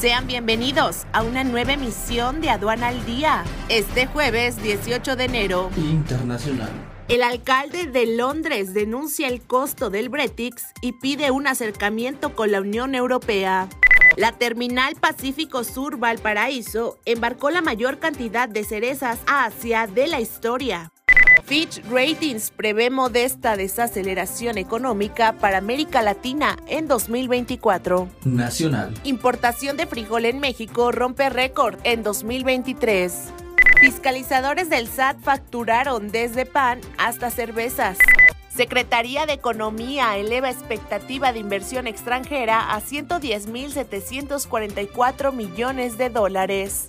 Sean bienvenidos a una nueva emisión de Aduana al Día. Este jueves 18 de enero. Internacional. El alcalde de Londres denuncia el costo del Bretix y pide un acercamiento con la Unión Europea. La terminal Pacífico Sur Valparaíso embarcó la mayor cantidad de cerezas a Asia de la historia. Fitch Ratings prevé modesta desaceleración económica para América Latina en 2024. Nacional. Importación de frijol en México rompe récord en 2023. Fiscalizadores del SAT facturaron desde pan hasta cervezas. Secretaría de Economía eleva expectativa de inversión extranjera a 110.744 millones de dólares.